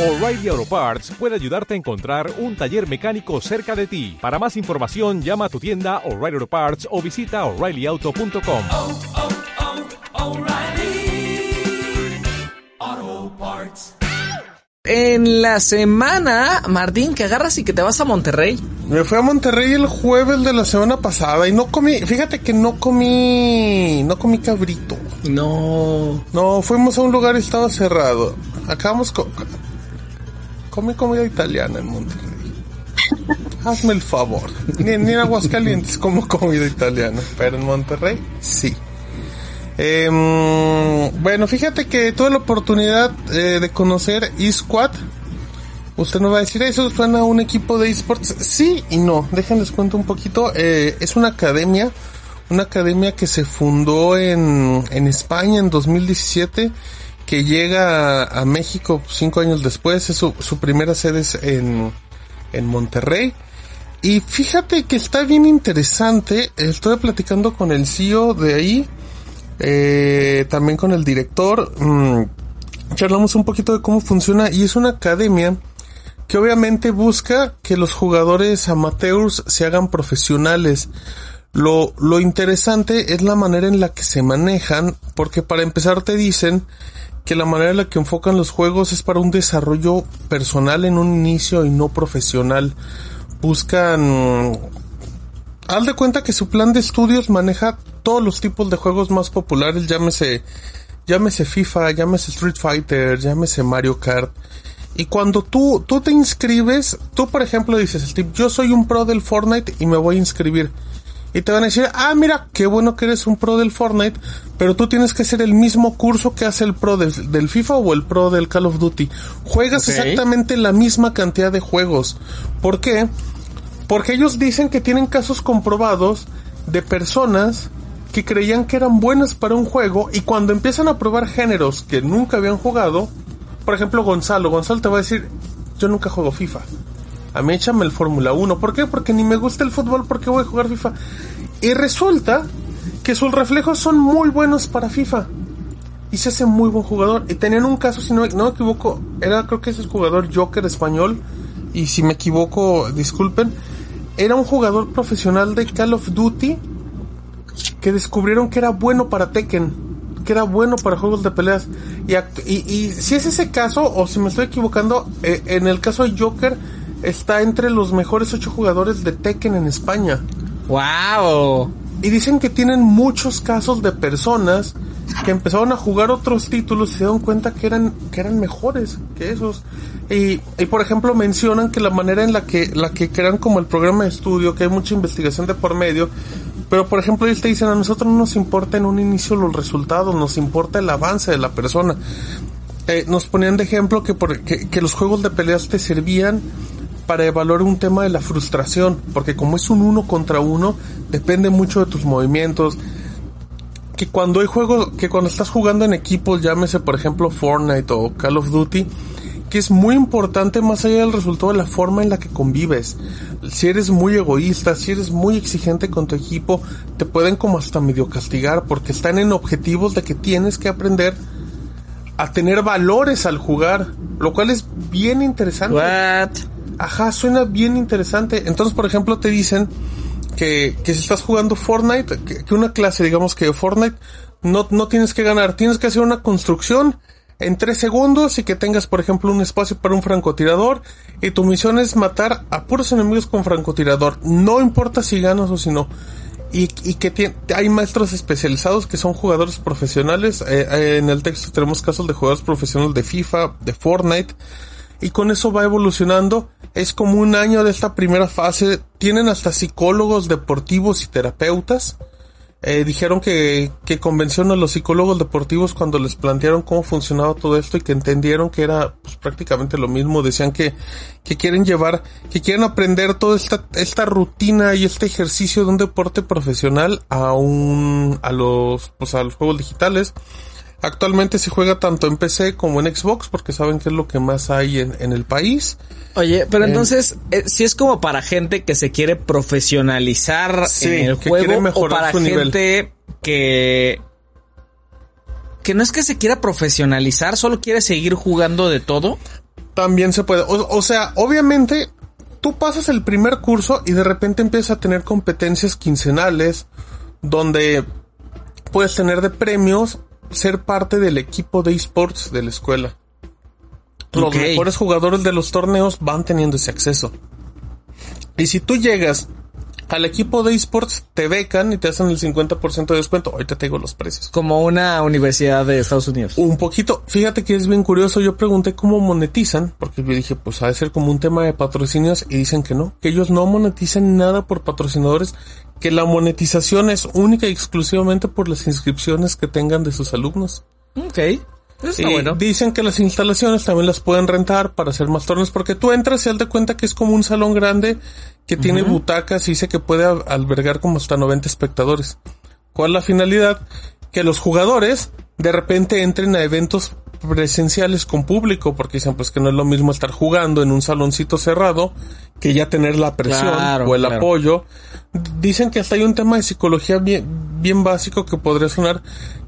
O'Reilly Auto Parts puede ayudarte a encontrar un taller mecánico cerca de ti. Para más información, llama a tu tienda O'Reilly Auto Parts o visita oreillyauto.com. oh, oh, O'Reilly Auto Parts. En la semana, Martín, que agarras y que te vas a Monterrey. Me fui a Monterrey el jueves de la semana pasada y no comí, fíjate que no comí, no comí cabrito. No. No, fuimos a un lugar y estaba cerrado. Acabamos con... Comí comida italiana en Monterrey. Hazme el favor. Ni, ni en Aguascalientes como comida italiana, pero en Monterrey sí. Em, bueno, fíjate que tuve la oportunidad eh, de conocer eSquad. Usted nos va a decir, ¿eso suena a un equipo de esports? Sí y no. Déjenles cuento un poquito. Eh, es una academia, una academia que se fundó en, en España en 2017, que llega a, México cinco años después. Es su, su primera sede es en, en Monterrey. Y fíjate que está bien interesante. Estoy platicando con el CEO de ahí eh, también con el director. mmm, charlamos un poquito de cómo funciona y es una academia que obviamente busca que los jugadores amateurs se hagan profesionales. Lo, lo interesante es la manera en la que se manejan, porque para empezar te dicen que la manera en la que enfocan los juegos es para un desarrollo personal en un inicio y no profesional. Buscan haz de cuenta que su plan de estudios maneja todos los tipos de juegos más populares, llámese, llámese FIFA, llámese Street Fighter, llámese Mario Kart. Y cuando tú, tú te inscribes, tú por ejemplo dices, Steve, yo soy un pro del Fortnite y me voy a inscribir. Y te van a decir, ah, mira, qué bueno que eres un pro del Fortnite, pero tú tienes que hacer el mismo curso que hace el pro del, del FIFA o el pro del Call of Duty. Juegas exactamente la misma cantidad de juegos. ¿Por qué? Porque ellos dicen que tienen casos comprobados de personas que creían que eran buenas para un juego y cuando empiezan a probar géneros que nunca habían jugado, por ejemplo Gonzalo, Gonzalo te va a decir, yo nunca juego FIFA. A mí échame el Fórmula 1. ¿Por qué? Porque ni me gusta el fútbol, ¿por qué voy a jugar FIFA? Y resulta que sus reflejos son muy buenos para FIFA. Y se hace muy buen jugador. Y tenían un caso, si no, no me equivoco, era creo que es el jugador Joker español. Y si me equivoco, disculpen. Era un jugador profesional de Call of Duty que descubrieron que era bueno para Tekken, que era bueno para juegos de peleas. Y, y, y si es ese caso, o si me estoy equivocando, eh, en el caso de Joker, está entre los mejores ocho jugadores de Tekken en España. ¡Wow! Y dicen que tienen muchos casos de personas que empezaron a jugar otros títulos y se dieron cuenta que eran, que eran mejores que esos. Y, y por ejemplo mencionan que la manera en la que, la que crean como el programa de estudio, que hay mucha investigación de por medio, pero por ejemplo ellos te dicen a nosotros no nos importa en un inicio los resultados, nos importa el avance de la persona. Eh, nos ponían de ejemplo que, por, que, que los juegos de peleas te servían para evaluar un tema de la frustración, porque como es un uno contra uno, depende mucho de tus movimientos. Que cuando hay juegos, que cuando estás jugando en equipos, llámese por ejemplo Fortnite o Call of Duty, que es muy importante más allá del resultado de la forma en la que convives. Si eres muy egoísta, si eres muy exigente con tu equipo, te pueden como hasta medio castigar porque están en objetivos de que tienes que aprender a tener valores al jugar, lo cual es bien interesante. Ajá, suena bien interesante. Entonces, por ejemplo, te dicen que, que si estás jugando Fortnite, que, que una clase, digamos que Fortnite, no, no tienes que ganar, tienes que hacer una construcción en tres segundos y que tengas, por ejemplo, un espacio para un francotirador y tu misión es matar a puros enemigos con francotirador. No importa si ganas o si no. Y, y que tien- hay maestros especializados que son jugadores profesionales. Eh, eh, en el texto tenemos casos de jugadores profesionales de FIFA, de Fortnite. Y con eso va evolucionando. Es como un año de esta primera fase. Tienen hasta psicólogos deportivos y terapeutas. Eh, dijeron que, que convencieron a los psicólogos deportivos cuando les plantearon cómo funcionaba todo esto y que entendieron que era pues, prácticamente lo mismo. Decían que, que quieren llevar, que quieren aprender toda esta, esta rutina y este ejercicio de un deporte profesional a un, a los, pues a los juegos digitales. Actualmente se juega tanto en PC como en Xbox porque saben que es lo que más hay en, en el país. Oye, pero Eh, entonces, eh, si es como para gente que se quiere profesionalizar Sí, en el que juego quiere o mejorar para su nivel. gente que que no es que se quiera profesionalizar, solo quiere seguir jugando de todo. También se puede. O, o sea, obviamente, tú pasas el primer curso y de repente empiezas a tener competencias quincenales donde puedes tener de premios ser parte del equipo de esports de la escuela. Los mejores jugadores de los torneos van teniendo ese acceso. Y si tú llegas al equipo de esports, te becan y te hacen el 50% de descuento. Ahorita te digo los precios. Como una universidad de Estados Unidos. Un poquito, fíjate que es bien curioso, yo pregunté cómo monetizan, porque yo dije, pues ha de ser como un tema de patrocinios y dicen que no, que ellos no monetizan nada por patrocinadores, que la monetización es única y exclusivamente por las inscripciones que tengan de sus alumnos. Ok. Está Y bueno. Dicen que las instalaciones también las pueden rentar para hacer más torneos, porque tú entras y haz de cuenta que es como un salón grande que tiene butacas y dice que puede albergar como hasta 90 espectadores. ¿Cuál es la finalidad? Que los jugadores de repente entren a eventos presenciales con público, porque dicen pues que no es lo mismo estar jugando en un saloncito cerrado que ya tener la presión Claro, o el claro. apoyo. Dicen que hasta hay un tema de psicología bien, bien básico que podría sonar,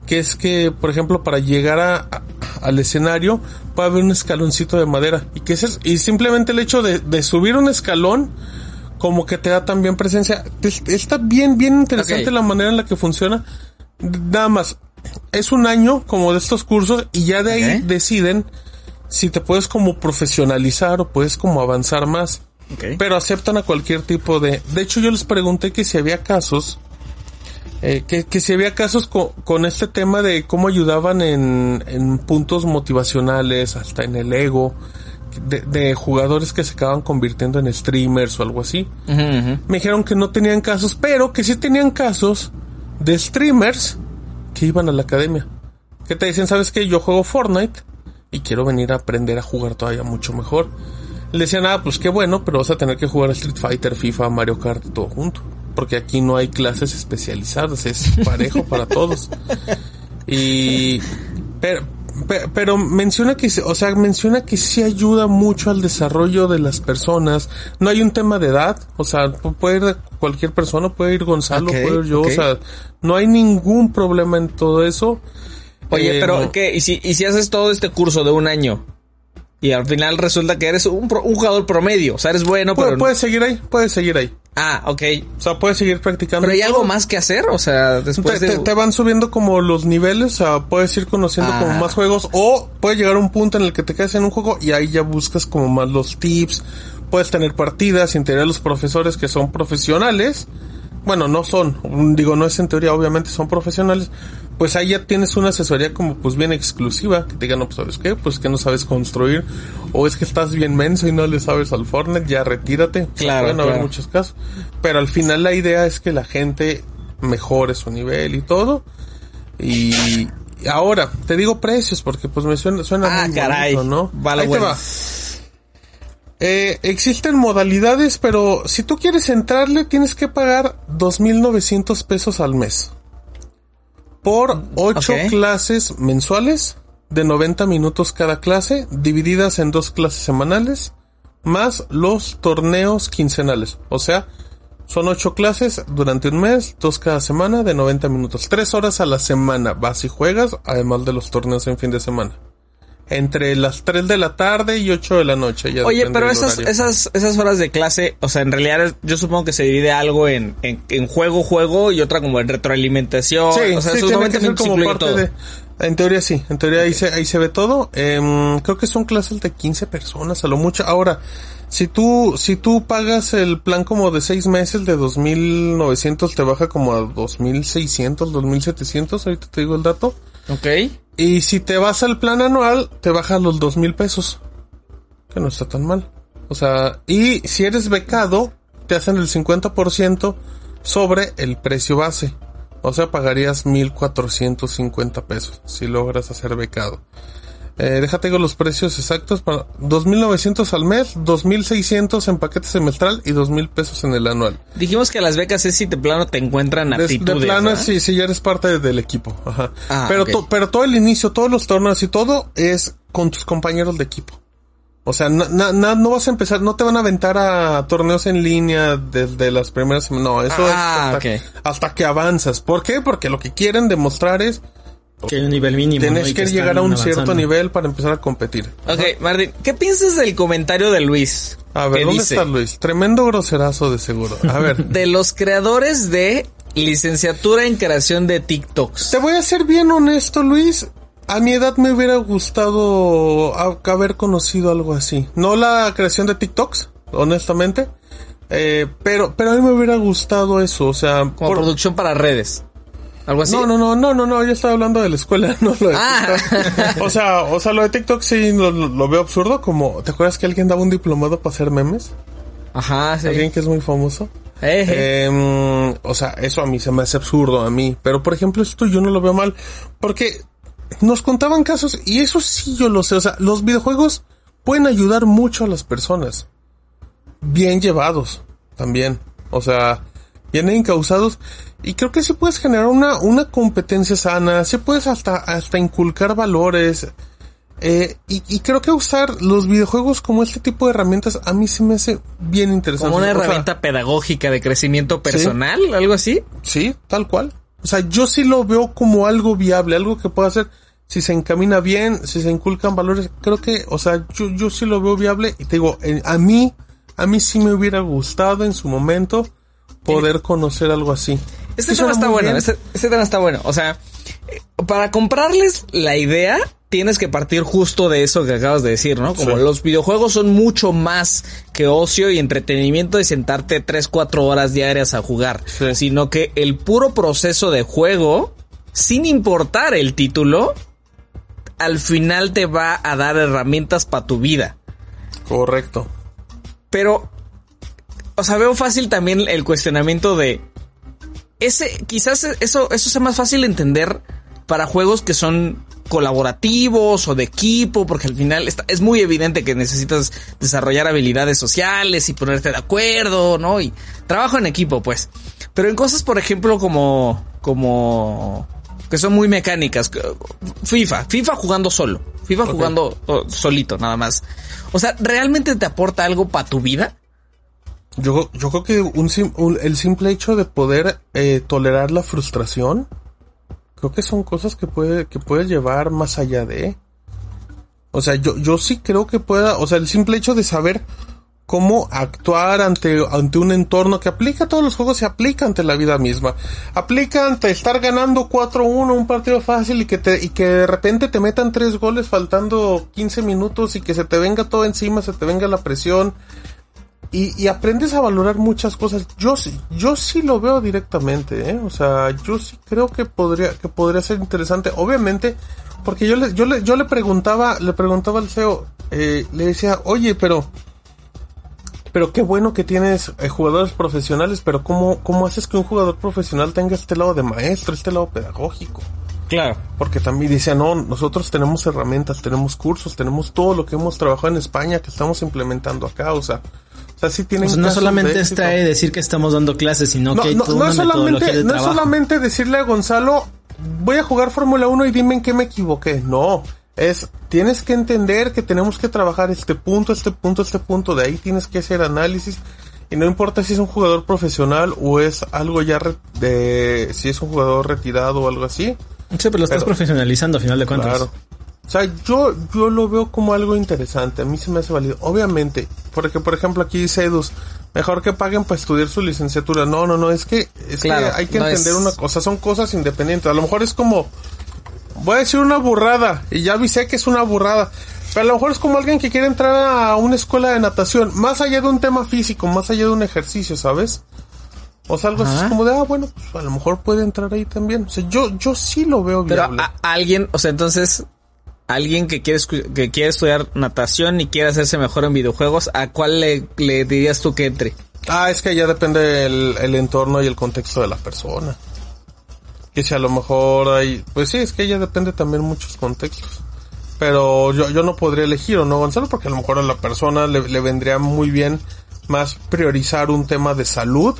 que es que, por ejemplo, para llegar a, a- al escenario puede haber un escaloncito de madera y que ese es- y simplemente el hecho de, de subir un escalón como que te da también presencia. Es- Está bien, bien interesante la manera en la que funciona. Nada más, es un año como de estos cursos y ya de ahí deciden si te puedes como profesionalizar o puedes como avanzar más. Pero aceptan a cualquier tipo de... De hecho, yo les pregunté que si había casos, eh, que, que si había casos co- con, este tema de cómo ayudaban en, en puntos motivacionales, hasta en el ego, de, de jugadores que se acaban convirtiendo en streamers o algo así. Me dijeron que no tenían casos, pero que sí tenían casos de streamers que iban a la academia. Que te dicen, ¿sabes qué? Yo juego Fortnite y quiero venir a aprender a jugar todavía mucho mejor. Le decían, ah, pues qué bueno, pero vas a tener que jugar Street Fighter, FIFA, Mario Kart, todo junto. Porque aquí no hay clases especializadas, es parejo para todos. Y... Pero, pe- pero menciona que, o sea, menciona que sí ayuda mucho al desarrollo de las personas. No hay un tema de edad, o sea, pu- puede ir cualquier persona, puede ir Gonzalo, Ok, puede ir yo, o sea, no hay ningún problema en todo eso. Oye, Eh, pero ¿qué? ¿Y si, ¿y si haces todo este curso de un año? Y al final resulta que eres un, pro- un jugador promedio. O sea, eres bueno, pero... puedes seguir ahí, puedes seguir ahí. Ah, ok. O sea, puedes seguir practicando. ¿Pero hay algo más que hacer? O sea, Te, después de... te- te van subiendo como los niveles, o sea, puedes ir conociendo Ah. como más juegos o puede llegar a un punto en el que te quedas en un juego y ahí ya buscas como más los tips, puedes tener partidas, en teoría los profesores que son profesionales, bueno, no son, mm, digo, no es en teoría, obviamente son profesionales, pues ahí ya tienes una asesoría como pues bien exclusiva, que te digan, no, pues sabes qué, pues que no sabes construir, o es que estás bien menso y no le sabes al Fortnite, ya retírate, Claro, pueden haber claro. muchos casos, pero al final la idea es que la gente mejore su nivel y todo, y ahora, te digo precios porque pues me suena, suena Ah, muy caray. bonito, ¿no? Ahí te va. Eh, existen modalidades, pero si tú quieres entrarle tienes que pagar 2.900 pesos al mes. Por 8 Ok. clases mensuales de 90 minutos cada clase, divididas en dos clases semanales, más los torneos quincenales. O sea, son 8 clases durante un mes, dos cada semana de 90 minutos. 3 horas a la semana vas y juegas, además de los torneos en fin de semana. Entre las 3 de la tarde y 8 de la noche. ya Oye, pero esas, horario. esas, esas horas de clase, o sea, en realidad yo supongo que se divide algo en, en, en juego, juego y otra como en retroalimentación. Sí, o sea, sí, tiene 90 que ser minutos como parte todo. de... En teoría sí, en teoría ahí, se, ahí se ve todo. Em, creo que son clases de 15 personas a lo mucho. Ahora, si tú, si tú pagas el plan como de 6 meses de 2.900 te baja como a 2.600, 2.700, ahorita te digo el dato. Ok. Y si te vas al plan anual, te baja los 2.000 pesos. Que no está tan mal. O sea, y si eres becado, te hacen el 50% sobre el precio base. O sea, pagarías 1.450 pesos si logras hacer becado. Eh, déjate con los precios exactos para 2.900 al mes, 2.600 en paquete semestral y 2.000 pesos en el anual. Dijimos que las becas es si de plano te encuentran De, de aptitudes. plano, ¿verdad? si, si ya eres parte del equipo. Ajá. Ah, pero, ok. to- pero todo el inicio, todos los torneos y todo es con tus compañeros de equipo. O sea, na- na- na- no vas a empezar, no te van a aventar a torneos en línea desde las primeras semanas. No, eso Ah, es hasta, ok. hasta que avanzas. ¿Por qué? Porque lo que quieren demostrar es Que hay un nivel mínimo. Tienes que, llegar a un cierto nivel para empezar a competir. Ok, Martín, ¿qué piensas del comentario de Luis? A ver, ¿dónde dice, está Luis? Tremendo groserazo de seguro. A ver, De los creadores de licenciatura en creación de TikToks. te voy a ser bien honesto, Luis. A mi edad me hubiera gustado haber conocido algo así. No la creación de TikToks, honestamente. Eh, pero, pero a mí me hubiera gustado eso, o sea, Como por- producción para redes. Algo así. No, no, no, no, no, no, yo estaba hablando de la escuela, no lo de Ah. TikTok. O sea, o sea, lo de TikTok sí lo, lo- lo veo absurdo, como, ¿te acuerdas que alguien daba un diplomado para hacer memes? Ajá, sí. Alguien que es muy famoso. Eh, eh. Em, o sea, eso a mí se me hace absurdo a mí. Pero por ejemplo, esto yo no lo veo mal. Porque nos contaban casos, y eso sí yo lo sé. O sea, los videojuegos pueden ayudar mucho a las personas. Bien llevados también. O sea, bien encausados. Y creo que sí puedes generar una, una competencia sana. Sí puedes hasta, hasta inculcar valores. Eh, y, y creo que usar los videojuegos como este tipo de herramientas a mí se me hace bien interesante. Como una O sea, herramienta pedagógica de crecimiento personal, algo así. Sí, tal cual. O sea, yo sí lo veo como algo viable, algo que pueda hacer. Si se encamina bien, si se inculcan valores, creo que, o sea, yo, yo sí lo veo viable. Y te digo, eh, a mí, a mí sí me hubiera gustado en su momento poder conocer algo así. Este tema está bueno, este, este tema está bueno. O sea, eh, para comprarles la idea, tienes que partir justo de eso que acabas de decir, ¿no? Como Sí. los videojuegos son mucho más que ocio y entretenimiento de sentarte 3, 4 horas diarias a jugar, Sí. sino que el puro proceso de juego, sin importar el título, al final te va a dar herramientas para tu vida. Correcto. Pero, o sea, veo fácil también el cuestionamiento de ese, quizás eso, eso sea más fácil de entender para juegos que son colaborativos o de equipo, porque al final está- es muy evidente que necesitas desarrollar habilidades sociales y ponerte de acuerdo, ¿no? Y trabajo en equipo, pues. Pero en cosas, por ejemplo, como, como, que son muy mecánicas, FIFA, FIFA jugando solo, FIFA jugando oh, solito, nada más. O sea, ¿realmente te aporta algo para tu vida? Yo, yo creo que un, un- el simple hecho de poder eh, tolerar la frustración, creo que son cosas que puede, que puede llevar más allá de. O sea, yo, yo sí creo que pueda, o sea, el simple hecho de saber cómo actuar ante, ante un entorno que aplica a todos los juegos y aplica ante la vida misma. Aplica ante estar ganando 4-1 un partido fácil y que te, y que de repente te metan tres goles faltando 15 minutos y que se te venga todo encima, se te venga la presión y, y aprendes a valorar muchas cosas. Yo sí, yo sí lo veo directamente, ¿eh? O sea, yo sí creo que podría, que podría ser interesante. Obviamente, porque yo le, yo le, yo le preguntaba, le preguntaba al CEO, eh, le decía, oye, pero, pero qué bueno que tienes eh, jugadores profesionales, pero ¿cómo, cómo haces que un jugador profesional tenga este lado de maestro, este lado pedagógico? Claro. Porque también decía, no, nosotros tenemos herramientas, tenemos cursos, tenemos todo lo que hemos trabajado en España que estamos implementando acá, o sea, o sea, sí tienen O sea, no solamente de está de decir que estamos dando clases, sino No, que hay no, toda no una solamente, de no es solamente decirle a Gonzalo, voy a jugar Fórmula 1 y dime en qué me equivoqué. No, es, tienes que entender que tenemos que trabajar este punto, este punto, este punto, de ahí tienes que hacer análisis. Y no importa si es un jugador profesional o es algo ya de, si es un jugador retirado o algo así. Sí, pero lo estás Pero- profesionalizando a final de cuentas. Claro. O sea, yo, yo lo veo como algo interesante. A mí se me hace válido. Obviamente, porque por ejemplo aquí dice Edus, mejor que paguen para estudiar su licenciatura. No, no, no, es que, es Claro, que hay que no entender es- una cosa. Son cosas independientes. A lo mejor es como, voy a decir una burrada, y ya avisé que es una burrada. Pero a lo mejor es como alguien que quiere entrar a una escuela de natación, más allá de un tema físico, más allá de un ejercicio, ¿sabes? O sea, algo así Ajá. es como de, ah, bueno, pues a lo mejor puede entrar ahí también. O sea, yo, yo sí lo veo Pero viable. a, a alguien, o sea, entonces, alguien que quiere, que quiere estudiar natación y quiere hacerse mejor en videojuegos, ¿a cuál le, le dirías tú que entre? Ah, es que ya depende el, el entorno y el contexto de la persona. Que si a lo mejor hay... Pues sí, es que ya depende también muchos contextos. Pero yo, yo no podría elegir o no Gonzalo porque a lo mejor a la persona le, le vendría muy bien más priorizar un tema de salud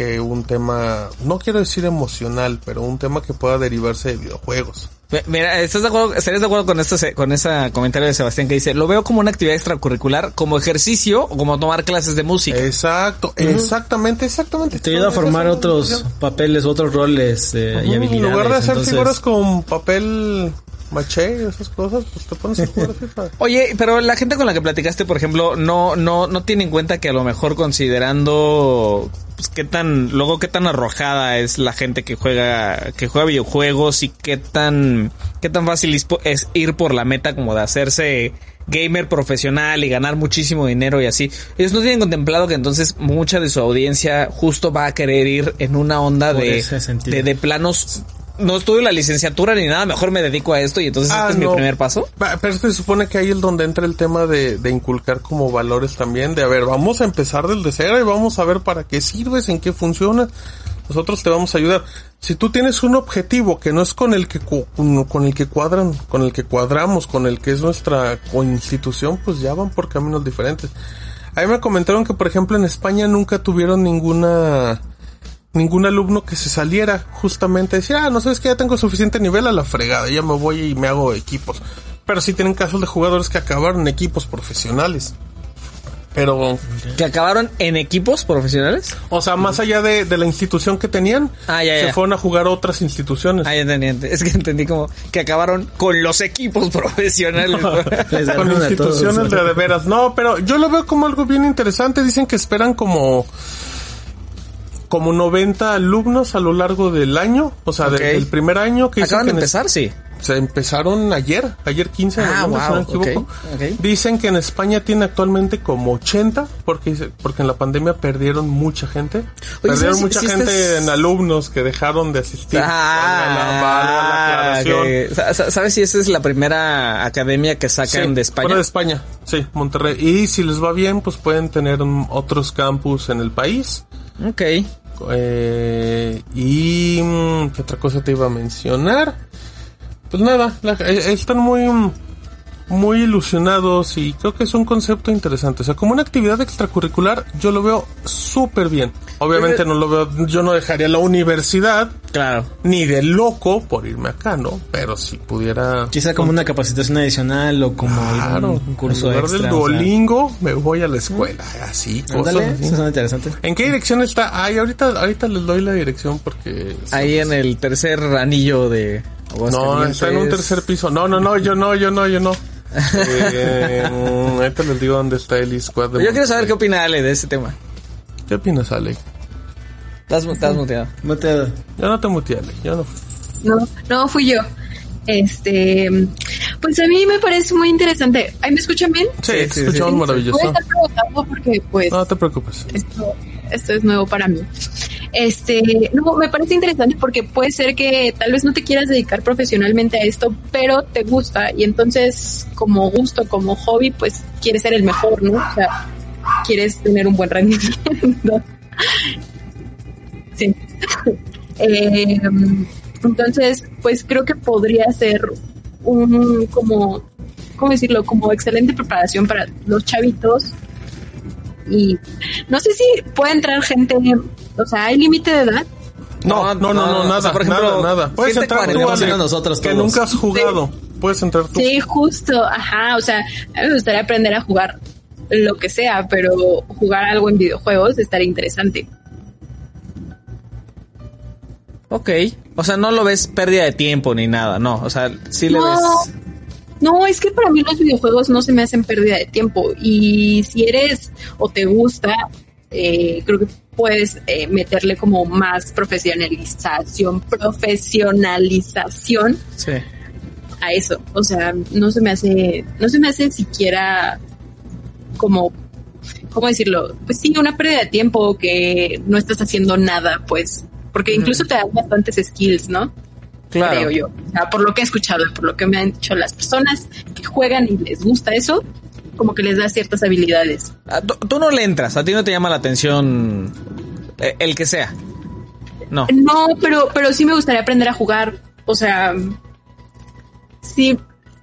que un tema, no quiero decir emocional, pero un tema que pueda derivarse de videojuegos. Mi- Mira, ¿estás de acuerdo, estarías de acuerdo con esto, con ese comentario de Sebastián que dice, lo veo como una actividad extracurricular, como ejercicio o como tomar clases de música? Exacto, exactamente, exactamente. Te ayuda a formar otros papeles, otros roles eh, y Ujú, habilidades. En lugar de hacer entonces- figuras con papel maché y esas cosas, pues te pones a jugar FIFA. Oye, pero la gente con la que platicaste, por ejemplo, no, no, no tiene en cuenta que a lo mejor considerando pues, qué tan, luego qué tan arrojada es la gente que juega, que juega videojuegos y qué tan, qué tan fácil es, ir por la meta como de hacerse gamer profesional y ganar muchísimo dinero y así. Ellos no tienen contemplado que entonces mucha de su audiencia justo va a querer ir en una onda de, de, de planos. No estudio la licenciatura ni nada, mejor me dedico a esto y entonces Ah, este es mi primer paso. Pero se supone que ahí es donde entra el tema de, de inculcar como valores también, de a ver, vamos a empezar desde cero y vamos a ver para qué sirves, en qué funciona. Nosotros te vamos a ayudar. Si tú tienes un objetivo que no es con el que con el que cuadran, con el que cuadramos, con el que es nuestra institución, pues ya van por caminos diferentes. A mí me comentaron que por ejemplo en España nunca tuvieron ninguna ningún alumno que se saliera justamente a decir, ah, no sabes que ya tengo suficiente nivel a la fregada, ya me voy y me hago equipos. Pero sí tienen casos de jugadores que acabaron en equipos profesionales. Pero, Que acabaron en equipos profesionales. o sea, más allá de, de la institución que tenían, Ah, ya, se fueron a jugar a otras instituciones. Ah, ya entendí, ent- Es que entendí como que acabaron con los equipos profesionales. Les con instituciones todos. de de veras. No, pero yo lo veo como algo bien interesante. Dicen que esperan como como 90 alumnos a lo largo del año, o sea, Ok. desde el primer año que Acaban de empezar, sí. Se empezaron ayer, ayer 15 de Ah, noviembre, si no me wow, equivoco. ok, ok. Dicen que en España tiene actualmente como 80, porque, porque en la pandemia perdieron mucha gente. perdieron ¿sabes? mucha Si gente estás- en alumnos que dejaron de asistir. Valga la- valga la Ah, sa- ¿Sabes si esa es la primera academia que sacan Sí, de España? Fuera de España, sí, Monterrey. Y si les va bien, pues pueden tener otros campus en el país. Ok. Eh, y mm, qué otra cosa te iba a mencionar. Pues nada, eh, están muy muy ilusionados y creo que es un concepto interesante. O sea, como una actividad extracurricular, yo lo veo súper bien. Obviamente no lo veo, yo no dejaría la universidad Claro. ni de loco por irme acá, ¿no? Pero si pudiera Quizá como una capacitación adicional o como Claro, algún curso en lugar extra. del o sea. Duolingo me voy a la escuela, así, cosas Ándale, así. eso suena interesante. ¿En qué dirección está? Ay, ahorita, ahorita les doy la dirección porque... Ahí en el tercer anillo de No, está en un tercer piso. No, no, no, yo no, yo no, yo no. Eh, ahorita les digo dónde está el squad de Yo quiero saber qué opina Ale de ese tema. ¿Qué opinas, Ale? Estás, estás muteado. Muteado. Yo no te muteé, Ale. Yo no. No, no fui yo. Este, pues a mí me parece muy interesante. ¿Ahí me escuchan bien? Sí, Sí, te sí, escuchamos Voy a maravilloso. estar preguntando porque pues No te preocupes. esto, esto es nuevo para mí. Este, no, me parece interesante porque puede ser que tal vez no te quieras dedicar profesionalmente a esto, pero te gusta y entonces como gusto, como hobby, pues quieres ser el mejor, ¿no? O sea, quieres tener un buen rendimiento. Sí. Eh, entonces, pues creo que podría ser un como, ¿cómo decirlo? Como excelente preparación para los chavitos. Y no sé si puede entrar gente, o sea, ¿hay límite de edad? No, no, no, no, no, o nada, sea, por ejemplo, nada, nada. Puedes entrar tú, Ale, nosotros que todos. nunca has jugado. Puedes entrar tú. Sí, justo, ajá, o sea, a mí me gustaría aprender a jugar lo que sea, pero jugar algo en videojuegos estaría interesante. Ok. O sea, no lo ves pérdida de tiempo ni nada, no. O sea, sí le No. ves. No, es que para mí los videojuegos no se me hacen pérdida de tiempo. Y si eres o te gusta, eh, creo que puedes eh, meterle como más profesionalización, profesionalización Sí. a eso. O sea, no se me hace, no se me hace siquiera como, ¿cómo decirlo? Pues sí, una pérdida de tiempo que no estás haciendo nada, pues. Porque incluso te dan bastantes skills, ¿no? Claro. creo yo. O sea, por lo que he escuchado, por lo que me han dicho las personas que juegan y les gusta eso, como que les da ciertas habilidades. Ah, tú, tú no le entras, a ti no te llama la atención eh, el que sea. No. No, pero, pero sí me gustaría aprender a jugar. O sea, sí,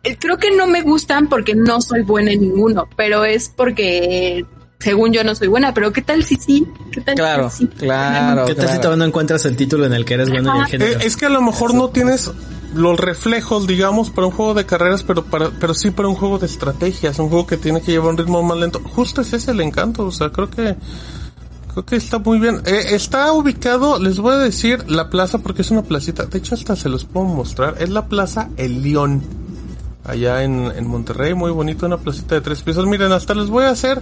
eh, creo que no me gustan porque no soy buena en ninguno, pero es porque según yo no soy buena, pero ¿qué tal si sí? ¿Qué tal Claro, si sí? claro. ¿Qué tal si todavía no encuentras el título en el que eres bueno en el Eh, género? es que a lo mejor no tienes los reflejos, digamos, para un juego de carreras, pero para, pero sí para un juego de estrategias, un juego que tiene que llevar un ritmo más lento. Justo ese es el encanto, o sea, creo que, creo que está muy bien. Eh, está ubicado, les voy a decir la plaza porque es una placita, de hecho hasta se los puedo mostrar, es la plaza El León, allá en, en Monterrey, muy bonito, una placita de tres pisos. Miren, hasta les voy a hacer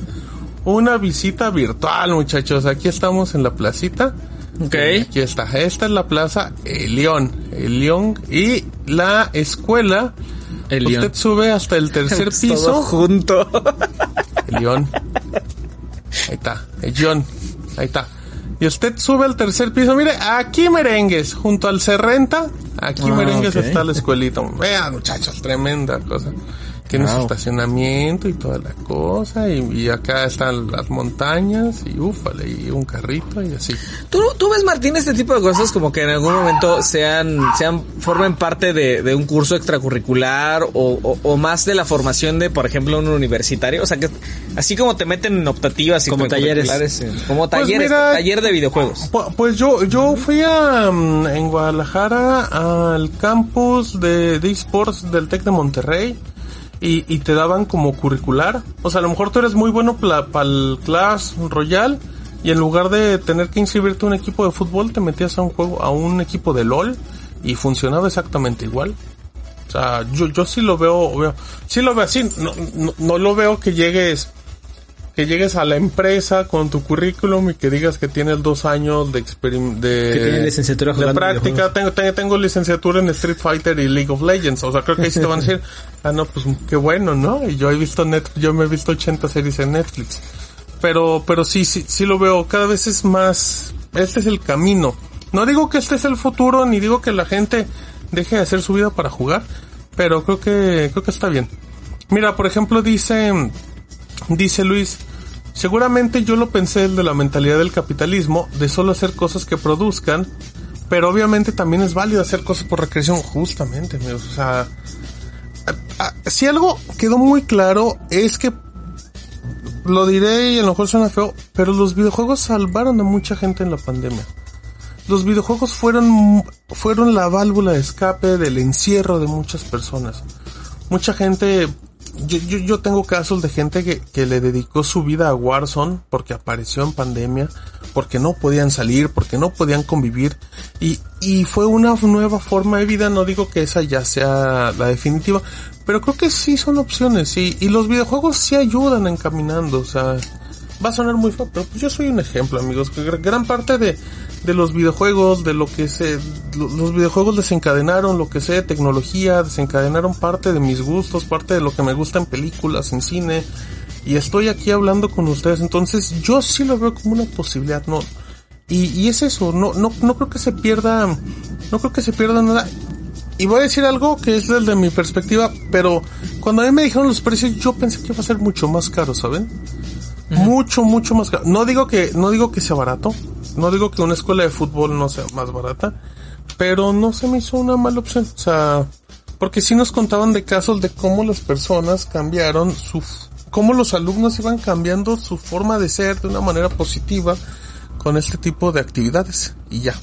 una visita virtual, muchachos. Aquí estamos en la placita. Ok. Aquí está. Esta es la plaza El León. El León. Y la escuela. El Usted sube hasta el tercer Todo piso. junto. El León. Ahí está. El León. Ahí está. Y usted sube al tercer piso. Mire, aquí merengues. Junto al Cerrenta. Aquí Ah, merengues está la escuelita. Vean, muchachos. Tremenda cosa. Tiene su estacionamiento y toda la cosa. Y, y acá están las montañas. Y ufale. Y un carrito y así. ¿Tú, tú ves, Martín, este tipo de cosas como que en algún momento sean, sean, formen parte de, de un curso extracurricular o, o, o más de la formación de, por ejemplo, un universitario? O sea, que así como te meten en optativas y Como talleres. Como talleres, mira- taller de videojuegos. Pu- Pues yo, yo fui a, mm, en Guadalajara al campus de, de esports del TEC de Monterrey y, y te daban como curricular. O sea, a lo mejor tú eres muy bueno para el Clash Royale y en lugar de tener que inscribirte a un equipo de fútbol te metías a un juego, a un equipo de LOL y funcionaba exactamente igual. O sea, yo, yo sí lo veo, veo sí lo veo así. No, no, no lo veo que llegues que llegues a la empresa con tu currículum y que digas que tienes dos años de de, Que tienes licenciatura de práctica. Tengo, tengo, tengo licenciatura en Street Fighter y League of Legends. O sea, creo que ahí sí te van a decir, ah, no, pues qué bueno, ¿no? Y yo he visto net, yo me he visto 80 series en Netflix. Pero, pero sí, sí, sí lo veo. Cada vez es más, este es el camino. No digo que este es el futuro, ni digo que la gente deje de hacer su vida para jugar, pero creo que, creo que está bien. Mira, por ejemplo, dice, Dice Luis, seguramente yo lo pensé el de la mentalidad del capitalismo, de solo hacer cosas que produzcan, pero obviamente también es válido hacer cosas por recreación, justamente, amigos. O sea, si algo quedó muy claro es que lo diré y a lo mejor suena feo, pero los videojuegos salvaron a mucha gente en la pandemia. Los videojuegos fueron, fueron la válvula de escape del encierro de muchas personas. Mucha gente, yo, yo, yo tengo casos de gente que, que le dedicó su vida a Warzone porque apareció en pandemia, porque no podían salir, porque no podían convivir. Y, y fue una nueva forma de vida, no digo que esa ya sea la definitiva, pero creo que sí son opciones. Y, y los videojuegos sí ayudan encaminando, o sea, va a sonar muy feo, pero pues yo soy un ejemplo, amigos. que gr- Gran parte de, de los videojuegos, de lo que se, lo- los videojuegos desencadenaron, lo que sé tecnología, desencadenaron parte de mis gustos, parte de lo que me gusta en películas, en cine. Y estoy aquí hablando con ustedes, entonces yo sí lo veo como una posibilidad, no. Y, y es eso, no, no, no creo que se pierda, no creo que se pierda nada. Y voy a decir algo que es desde mi perspectiva, pero cuando a mí me dijeron los precios, yo pensé que iba a ser mucho más caro, ¿saben? Mucho, mucho más. No digo que, no digo que sea barato. No digo que una escuela de fútbol no sea más barata. Pero no se me hizo una mala opción. O sea, porque sí nos contaban de casos de cómo las personas cambiaron su, cómo los alumnos iban cambiando su forma de ser de una manera positiva con este tipo de actividades. Y ya.